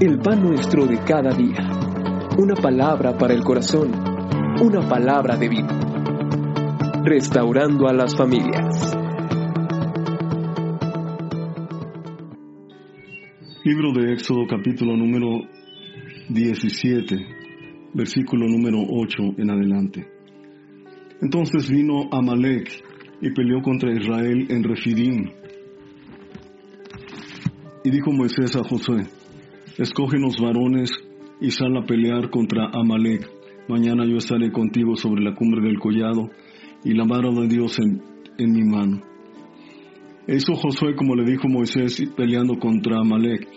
el pan nuestro de cada día. Una palabra para el corazón, una palabra de vida. Restaurando a las familias. Libro de Éxodo capítulo número 17, versículo número 8 en adelante. Entonces vino Amalek y peleó contra Israel en Refidim. Y dijo Moisés a Josué, escógenos varones y sal a pelear contra Amalek. Mañana yo estaré contigo sobre la cumbre del collado y la mano de Dios en, en mi mano. E hizo Josué como le dijo Moisés peleando contra Amalek.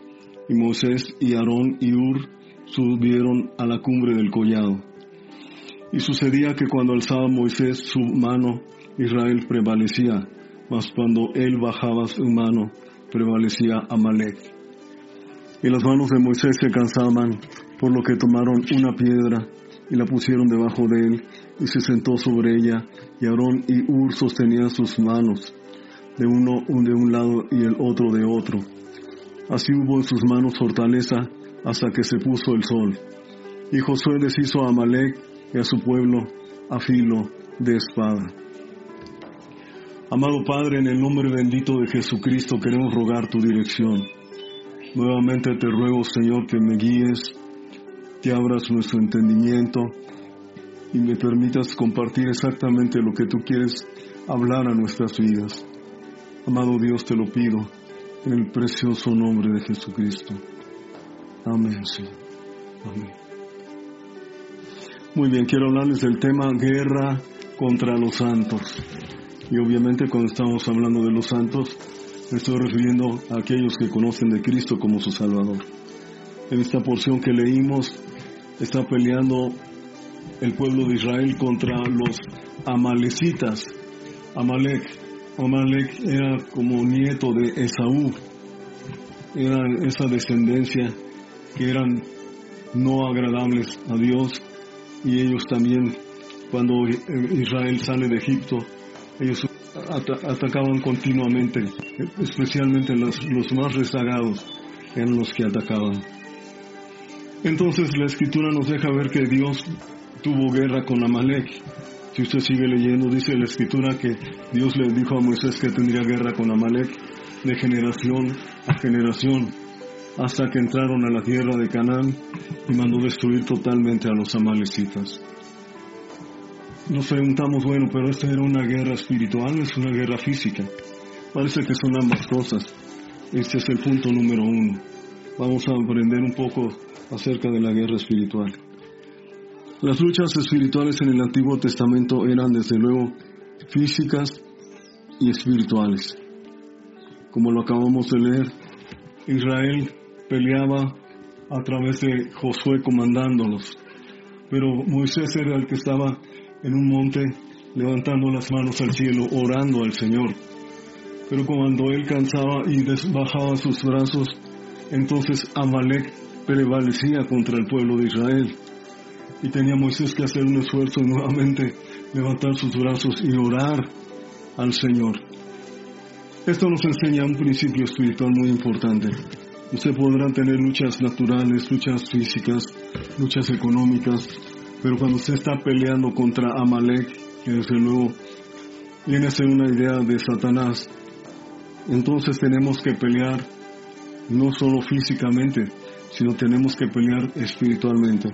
Y Moisés y Aarón y Ur subieron a la cumbre del collado. Y sucedía que cuando alzaba Moisés su mano, Israel prevalecía, mas cuando él bajaba su mano, prevalecía Amalek. Y las manos de Moisés se cansaban, por lo que tomaron una piedra y la pusieron debajo de él, y se sentó sobre ella, y Aarón y Ur sostenían sus manos, de uno de un lado y el otro de otro. Así hubo en sus manos fortaleza hasta que se puso el sol. Y Josué deshizo a Amalek y a su pueblo a filo de espada. Amado Padre, en el nombre bendito de Jesucristo queremos rogar tu dirección. Nuevamente te ruego, Señor, que me guíes, que abras nuestro entendimiento y me permitas compartir exactamente lo que tú quieres hablar a nuestras vidas. Amado Dios, te lo pido en el precioso nombre de Jesucristo. Amén, Señor. Amén. Muy bien, quiero hablarles del tema guerra contra los santos. Y obviamente cuando estamos hablando de los santos, estoy refiriendo a aquellos que conocen de Cristo como su Salvador. En esta porción que leímos, está peleando el pueblo de Israel contra los amalecitas. Amalek. Amalek era como nieto de Esaú. Era esa descendencia que eran no agradables a Dios y ellos también cuando Israel sale de Egipto ellos atacaban continuamente, especialmente los, los más rezagados eran los que atacaban. Entonces la escritura nos deja ver que Dios tuvo guerra con Amalek. Si usted sigue leyendo, dice la escritura que Dios le dijo a Moisés que tendría guerra con Amalek de generación a generación, hasta que entraron a la tierra de Canaán y mandó destruir totalmente a los amalecitas. Nos preguntamos, bueno, pero esta era una guerra espiritual, no es una guerra física. Parece que son ambas cosas. Este es el punto número uno. Vamos a aprender un poco acerca de la guerra espiritual. Las luchas espirituales en el Antiguo Testamento eran desde luego físicas y espirituales. Como lo acabamos de leer, Israel peleaba a través de Josué comandándolos, pero Moisés era el que estaba en un monte levantando las manos al cielo, orando al Señor. Pero cuando él cansaba y bajaba sus brazos, entonces Amalek prevalecía contra el pueblo de Israel. Y tenía Moisés que hacer un esfuerzo nuevamente, levantar sus brazos y orar al Señor. Esto nos enseña un principio espiritual muy importante. Usted podrá tener luchas naturales, luchas físicas, luchas económicas, pero cuando usted está peleando contra Amalek, que desde luego viene a ser una idea de Satanás, entonces tenemos que pelear no solo físicamente, sino tenemos que pelear espiritualmente.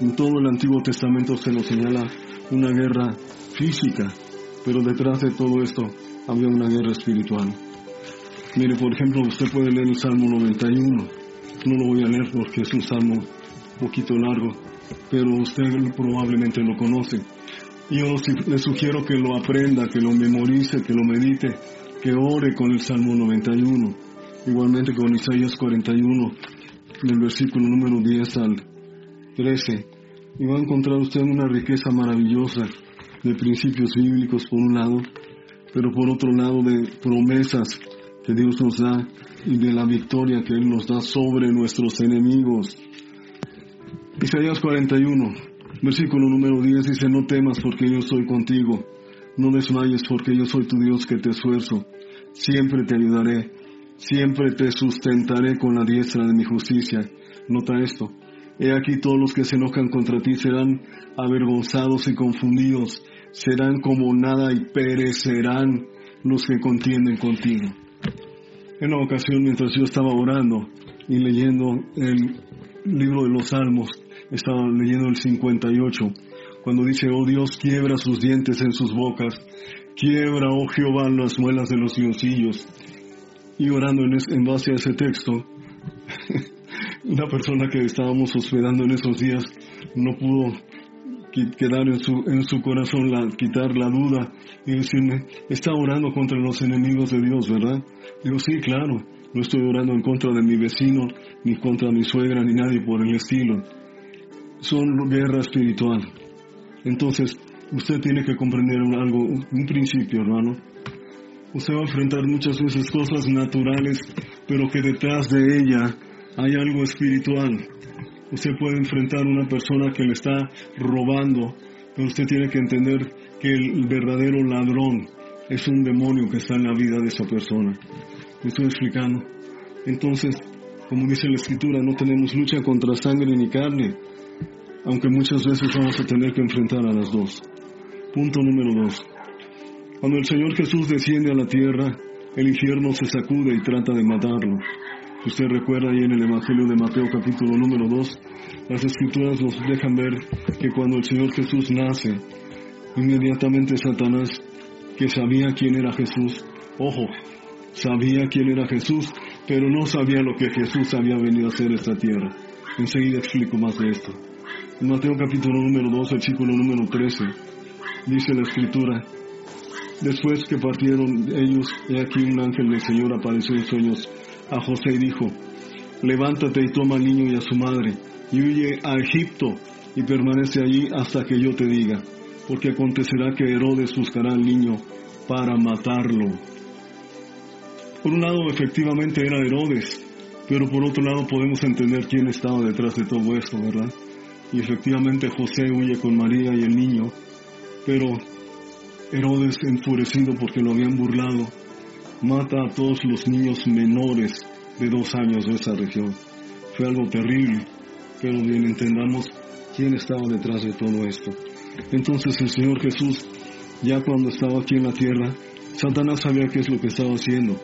En todo el Antiguo Testamento se nos señala una guerra física, pero detrás de todo esto había una guerra espiritual. Mire, por ejemplo, usted puede leer el Salmo 91. No lo voy a leer porque es un salmo un poquito largo, pero usted probablemente lo conoce. Yo le sugiero que lo aprenda, que lo memorice, que lo medite, que ore con el Salmo 91. Igualmente con Isaías 41, del versículo número 10 al 13. Y va a encontrar usted una riqueza maravillosa de principios bíblicos por un lado, pero por otro lado de promesas que Dios nos da y de la victoria que Él nos da sobre nuestros enemigos. Isaías 41, versículo número 10 dice, no temas porque yo soy contigo, no desmayes porque yo soy tu Dios que te esfuerzo, siempre te ayudaré, siempre te sustentaré con la diestra de mi justicia, Nota esto. He aquí todos los que se enojan contra ti serán avergonzados y confundidos, serán como nada y perecerán los que contienden contigo. En una ocasión, mientras yo estaba orando y leyendo el libro de los Salmos, estaba leyendo el 58, cuando dice, oh Dios, quiebra sus dientes en sus bocas, quiebra, oh Jehová, las muelas de los diosillos. Y orando en, base a ese texto, una persona que estábamos hospedando en esos días no pudo quedar en su, en su corazón, quitar la duda y decirme, está orando contra los enemigos de Dios, ¿verdad? Digo, sí, claro, no estoy orando en contra de mi vecino, ni contra mi suegra, ni nadie por el estilo. Son guerra espiritual. Entonces, usted tiene que comprender algo, un principio, hermano. Usted va a enfrentar muchas veces cosas naturales, pero que detrás de ella hay algo espiritual. Usted puede enfrentar una persona que le está robando, pero usted tiene que entender que el verdadero ladrón es un demonio que está en la vida de esa persona. ¿Me estoy explicando? Entonces, como dice la escritura, no tenemos lucha contra sangre ni carne, aunque muchas veces vamos a tener que enfrentar a las dos. Punto número dos. Cuando el Señor Jesús desciende a la tierra, el infierno se sacude y trata de matarlo. Usted recuerda ahí en el Evangelio de Mateo capítulo número 2, las escrituras nos dejan ver que cuando el Señor Jesús nace, inmediatamente Satanás, que sabía quién era Jesús, ojo, sabía quién era Jesús, pero no sabía lo que Jesús había venido a hacer esta tierra. Enseguida explico más de esto. Mateo capítulo número 2, versículo número 13, dice la escritura, Después que partieron ellos, he aquí un ángel del Señor apareció en sueños a José y dijo, levántate y toma al niño y a su madre, y huye a Egipto, y permanece allí hasta que yo te diga, porque acontecerá que Herodes buscará al niño para matarlo. Por un lado, efectivamente era Herodes, pero por otro lado podemos entender quién estaba detrás de todo esto, ¿verdad? Y efectivamente José huye con María y el niño, pero Herodes, enfurecido porque lo habían burlado, mata a todos los niños menores de dos años de esa región. Fue algo terrible, pero bien entendamos quién estaba detrás de todo esto. Entonces el Señor Jesús, ya cuando estaba aquí en la tierra, Satanás sabía qué es lo que estaba haciendo,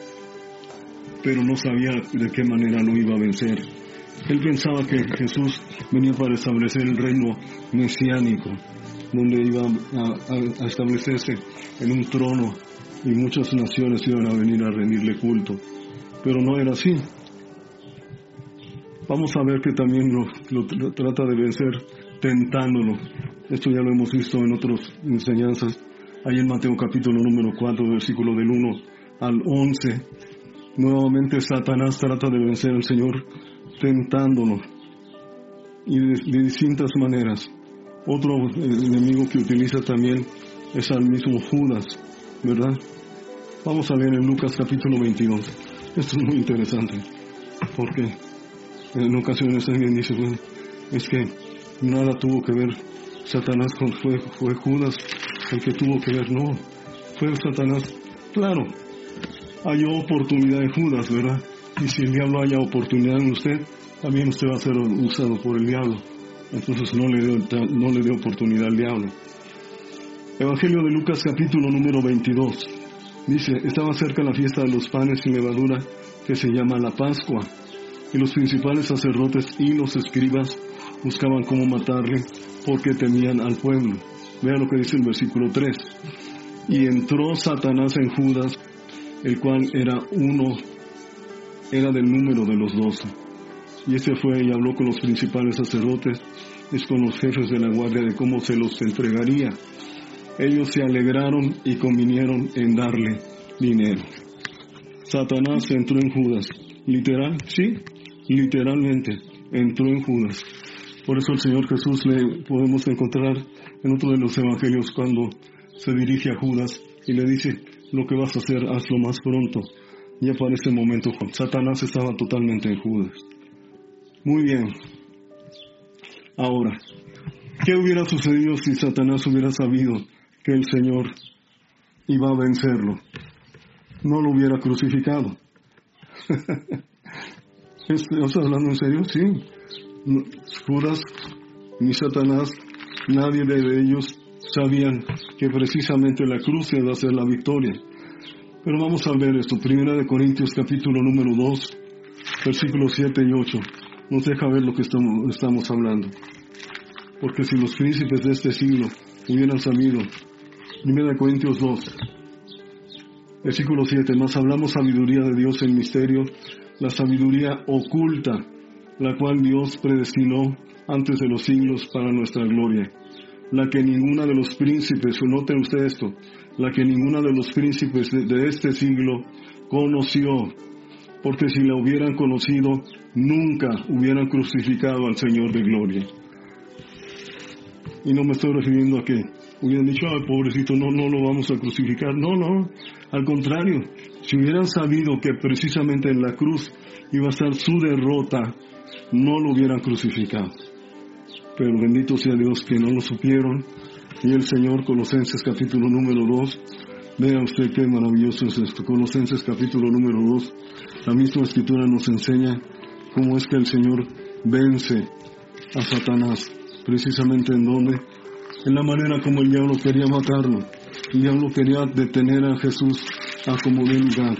pero no sabía de qué manera lo iba a vencer. Él pensaba que Jesús venía para establecer el reino mesiánico, donde iba a, a establecerse en un trono y muchas naciones iban a venir a rendirle culto. Pero no era así. Vamos a ver que también lo, trata de vencer tentándolo. Esto ya lo hemos visto en otras enseñanzas. Ahí en Mateo capítulo número 4, versículo del 1 al 11. Nuevamente Satanás trata de vencer al Señor tentándolo. Y de, de distintas maneras. Otro enemigo que utiliza también es al mismo Judas, ¿verdad? Vamos a leer en Lucas capítulo 22. Esto es muy interesante, porque en ocasiones alguien dice, bueno, es que nada tuvo que ver Satanás con fue, Judas el que tuvo que ver, no, fue Satanás. Claro, hay oportunidad en Judas, ¿verdad? Y si el diablo haya oportunidad en usted, también usted va a ser usado por el diablo. Entonces no le dio, no oportunidad al diablo. Evangelio de Lucas capítulo número 22. Dice, estaba cerca la fiesta de los panes y levadura que se llama la Pascua, y los principales sacerdotes y los escribas buscaban cómo matarle porque temían al pueblo. Vea lo que dice el versículo 3. Y entró Satanás en Judas, el cual era uno, era del número de los doce. Y este fue y habló con los principales sacerdotes y con los jefes de la guardia de cómo se los entregaría ellos se alegraron y convinieron en darle dinero. Satanás entró en Judas. Literal, sí, literalmente entró en Judas. Por eso el Señor Jesús le podemos encontrar en otro de los evangelios cuando se dirige a Judas y le dice, lo que vas a hacer, hazlo más pronto. Ya para ese momento Satanás estaba totalmente en Judas. Muy bien. Ahora, ¿qué hubiera sucedido si Satanás hubiera sabido que el Señor iba a vencerlo, no lo hubiera crucificado. ¿Estás hablando en serio? Sí. Judas ni Satanás, nadie de ellos sabían que precisamente la cruz iba a ser la victoria. Pero vamos a ver esto, Primera de Corintios capítulo número 2, versículos 7 y 8. Nos deja ver lo que estamos, hablando. Porque si los príncipes de este siglo hubieran sabido, Primera de Corintios 2, versículo 7, más hablamos sabiduría de Dios en misterio, la sabiduría oculta, la cual Dios predestinó antes de los siglos para nuestra gloria, la que ninguna de los príncipes, noten usted esto, la que ninguna de los príncipes de, este siglo conoció, porque si la hubieran conocido, nunca hubieran crucificado al Señor de gloria. Y no me estoy refiriendo a que hubieran dicho, ay, pobrecito, no, no lo vamos a crucificar. No, no, al contrario, si hubieran sabido que precisamente en la cruz iba a estar su derrota, no lo hubieran crucificado. Pero bendito sea Dios que no lo supieron y el Señor, Colosenses capítulo número 2, vea usted qué maravilloso es esto. Colosenses capítulo número 2, la misma escritura nos enseña cómo es que el Señor vence a Satanás, precisamente en donde, en la manera como el diablo quería matarlo. El diablo quería detener a Jesús a como de lugar.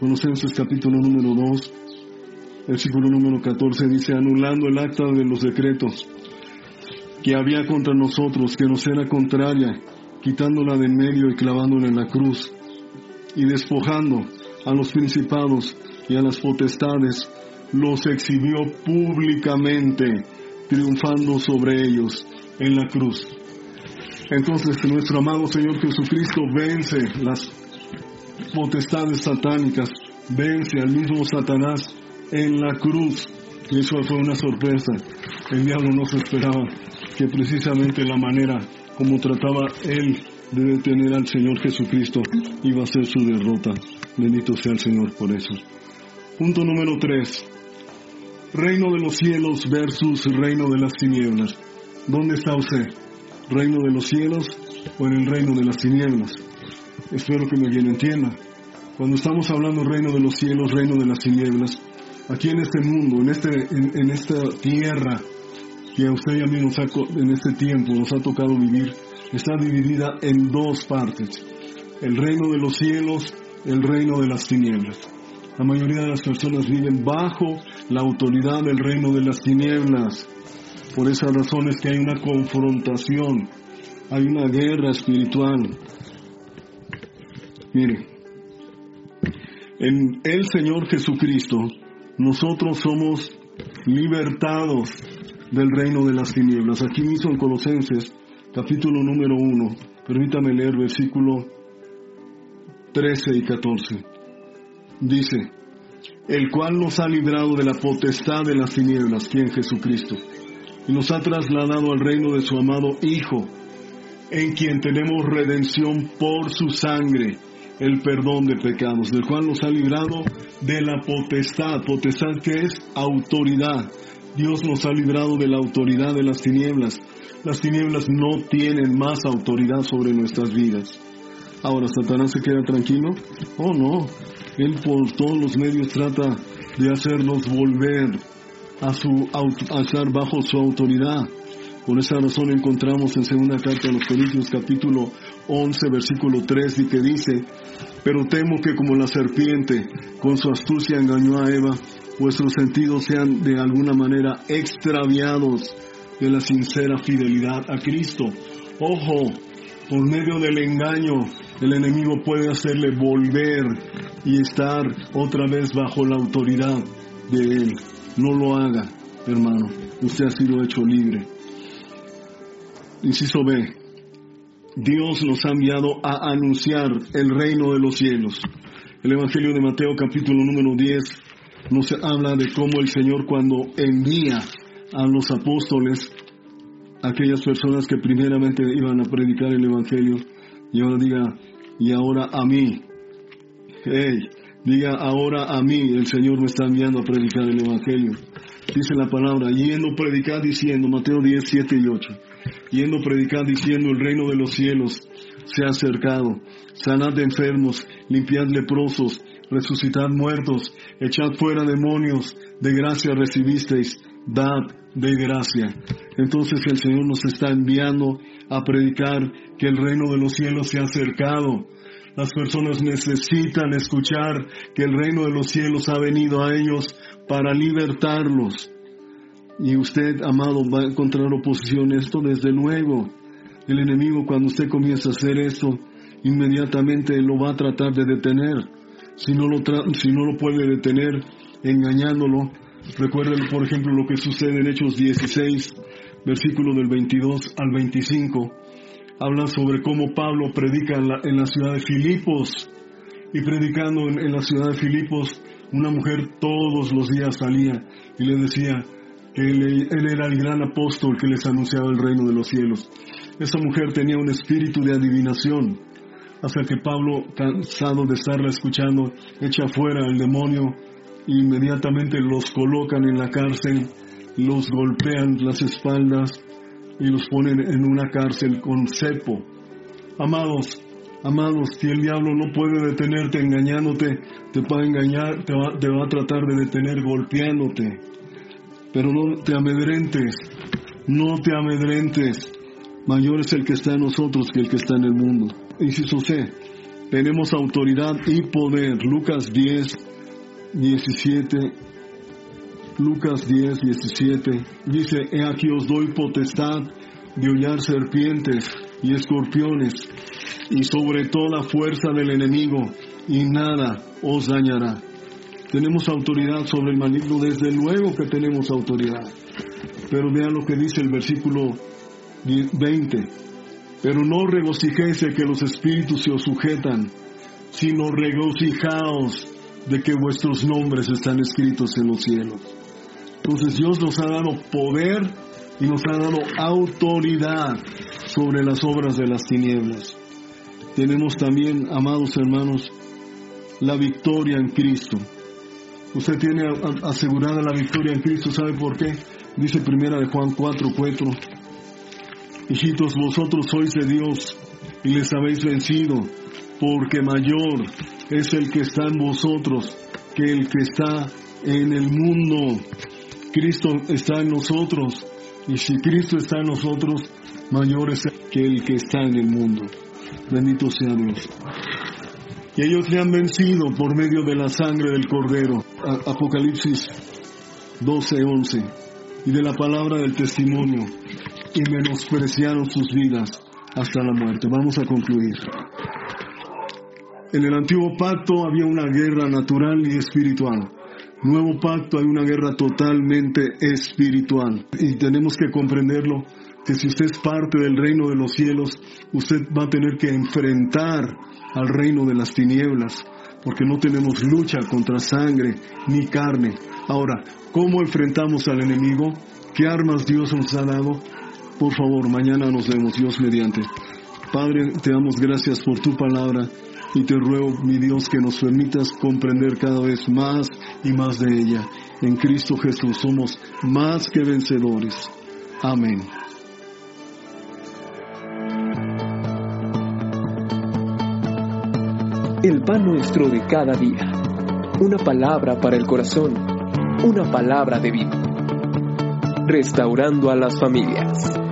Colosenses capítulo número 2, versículo número 14 dice, anulando el acta de los decretos que había contra nosotros, que nos era contraria, quitándola de en medio y clavándola en la cruz, y despojando a los principados y a las potestades, los exhibió públicamente, triunfando sobre ellos en la cruz. Entonces nuestro amado Señor Jesucristo vence las potestades satánicas, vence al mismo Satanás en la cruz. Y eso fue una sorpresa. El diablo no se esperaba que precisamente la manera como trataba él de detener al Señor Jesucristo iba a ser su derrota. Bendito sea el Señor por eso. Punto número 3. Reino de los cielos versus reino de las tinieblas. ¿Dónde está usted? ¿Reino de los cielos o en el reino de las tinieblas? Espero que me bien entienda. Cuando estamos hablando reino de los cielos, reino de las tinieblas, aquí en este mundo, en, este, en esta tierra, que a usted y a mí nos ha, en este tiempo nos ha tocado vivir está dividida en dos partes. El reino de los cielos, el reino de las tinieblas. La mayoría de las personas viven bajo la autoridad del reino de las tinieblas. Por esa razón es que hay una confrontación, hay una guerra espiritual. Mire, en el Señor Jesucristo nosotros somos libertados del reino de las tinieblas. Aquí mismo en Colosenses, capítulo número 1, permítame leer versículo 13 y 14. Dice, el cual nos ha librado de la potestad de las tinieblas, quien Jesucristo, y nos ha trasladado al reino de su amado Hijo, en quien tenemos redención por su sangre, el perdón de pecados, del cual nos ha librado de la potestad, potestad que es autoridad, Dios nos ha librado de la autoridad de las tinieblas. Las tinieblas no tienen más autoridad sobre nuestras vidas. Ahora, ¿Satanás se queda tranquilo? Oh, no. Él por todos los medios trata de hacernos volver a, su, a estar bajo su autoridad. Por esa razón encontramos en segunda carta a los Corintios capítulo 11 versículo 3 y que dice, pero temo que como la serpiente con su astucia engañó a Eva, vuestros sentidos sean de alguna manera extraviados de la sincera fidelidad a Cristo. Ojo, por medio del engaño, el enemigo puede hacerle volver y estar otra vez bajo la autoridad de Él. No lo haga, hermano. Usted ha sido hecho libre. Inciso B. Dios nos ha enviado a anunciar el reino de los cielos. El Evangelio de Mateo capítulo número 10 nos habla de cómo el Señor cuando envía a los apóstoles, aquellas personas que primeramente iban a predicar el Evangelio, y ahora diga, y ahora a mí, hey, diga ahora a mí, el Señor me está enviando a predicar el Evangelio. Dice la palabra, yendo predicar diciendo, Mateo 10, 7 y 8, yendo predicar diciendo, el reino de los cielos se ha acercado, sanad de enfermos, limpiad leprosos, resucitad muertos, echad fuera demonios, de gracia recibisteis, dad de gracia. Entonces el Señor nos está enviando a predicar que el reino de los cielos se ha acercado. Las personas necesitan escuchar que el reino de los cielos ha venido a ellos para libertarlos. Y usted, amado, va a encontrar oposición. Esto desde luego. El enemigo cuando usted comienza a hacer esto, inmediatamente lo va a tratar de detener. Si no lo, si no lo puede detener engañándolo, recuerden por ejemplo lo que sucede en Hechos 16, versículo del 22 al 25. Habla sobre cómo Pablo predica en la, ciudad de Filipos. Y predicando en, la ciudad de Filipos, una mujer todos los días salía y le decía que él, él era el gran apóstol que les anunciaba el reino de los cielos. Esa mujer tenía un espíritu de adivinación hasta que Pablo, cansado de estarla escuchando, echa fuera el demonio inmediatamente los colocan en la cárcel, los golpean las espaldas y los ponen en una cárcel con cepo. Amados, amados, si el diablo no puede detenerte engañándote, te va a engañar, te va a tratar de detener golpeándote. Pero no te amedrentes, no te amedrentes. Mayor es el que está en nosotros que el que está en el mundo inciso C, tenemos autoridad y poder. Lucas 10, 17. Lucas 10, 17. Dice, he aquí os doy potestad de hollar serpientes y escorpiones y sobre toda fuerza del enemigo y nada os dañará. Tenemos autoridad sobre el maligno, desde luego que tenemos autoridad. Pero vean lo que dice el versículo 20. Pero no regocijéis de que los espíritus se os sujetan, sino regocijaos de que vuestros nombres están escritos en los cielos. Entonces Dios nos ha dado poder y nos ha dado autoridad sobre las obras de las tinieblas. Tenemos también, amados hermanos, la victoria en Cristo. Usted tiene asegurada la victoria en Cristo, ¿sabe por qué? Dice primera de Juan 4, 4, Hijitos, vosotros sois de Dios y les habéis vencido, porque mayor es el que está en vosotros que el que está en el mundo. Cristo está en nosotros, y si Cristo está en nosotros, mayor es que el que está en el mundo. Bendito sea Dios. Y ellos le han vencido por medio de la sangre del Cordero. Apocalipsis 12, 11. Y de la palabra del testimonio y menospreciaron sus vidas hasta la muerte. Vamos a concluir. En el antiguo pacto había una guerra natural y espiritual. Nuevo pacto hay una guerra totalmente espiritual. Y tenemos que comprenderlo, que si usted es parte del reino de los cielos, usted va a tener que enfrentar al reino de las tinieblas, porque no tenemos lucha contra sangre ni carne. Ahora, ¿cómo enfrentamos al enemigo? ¿Qué armas Dios nos ha dado? Por favor, mañana nos vemos, Dios mediante. Padre, te damos gracias por tu palabra y te ruego, mi Dios, que nos permitas comprender cada vez más y más de ella. En Cristo Jesús somos más que vencedores. Amén. El pan nuestro de cada día. Una palabra para el corazón. Una palabra de vida. Restaurando a las familias.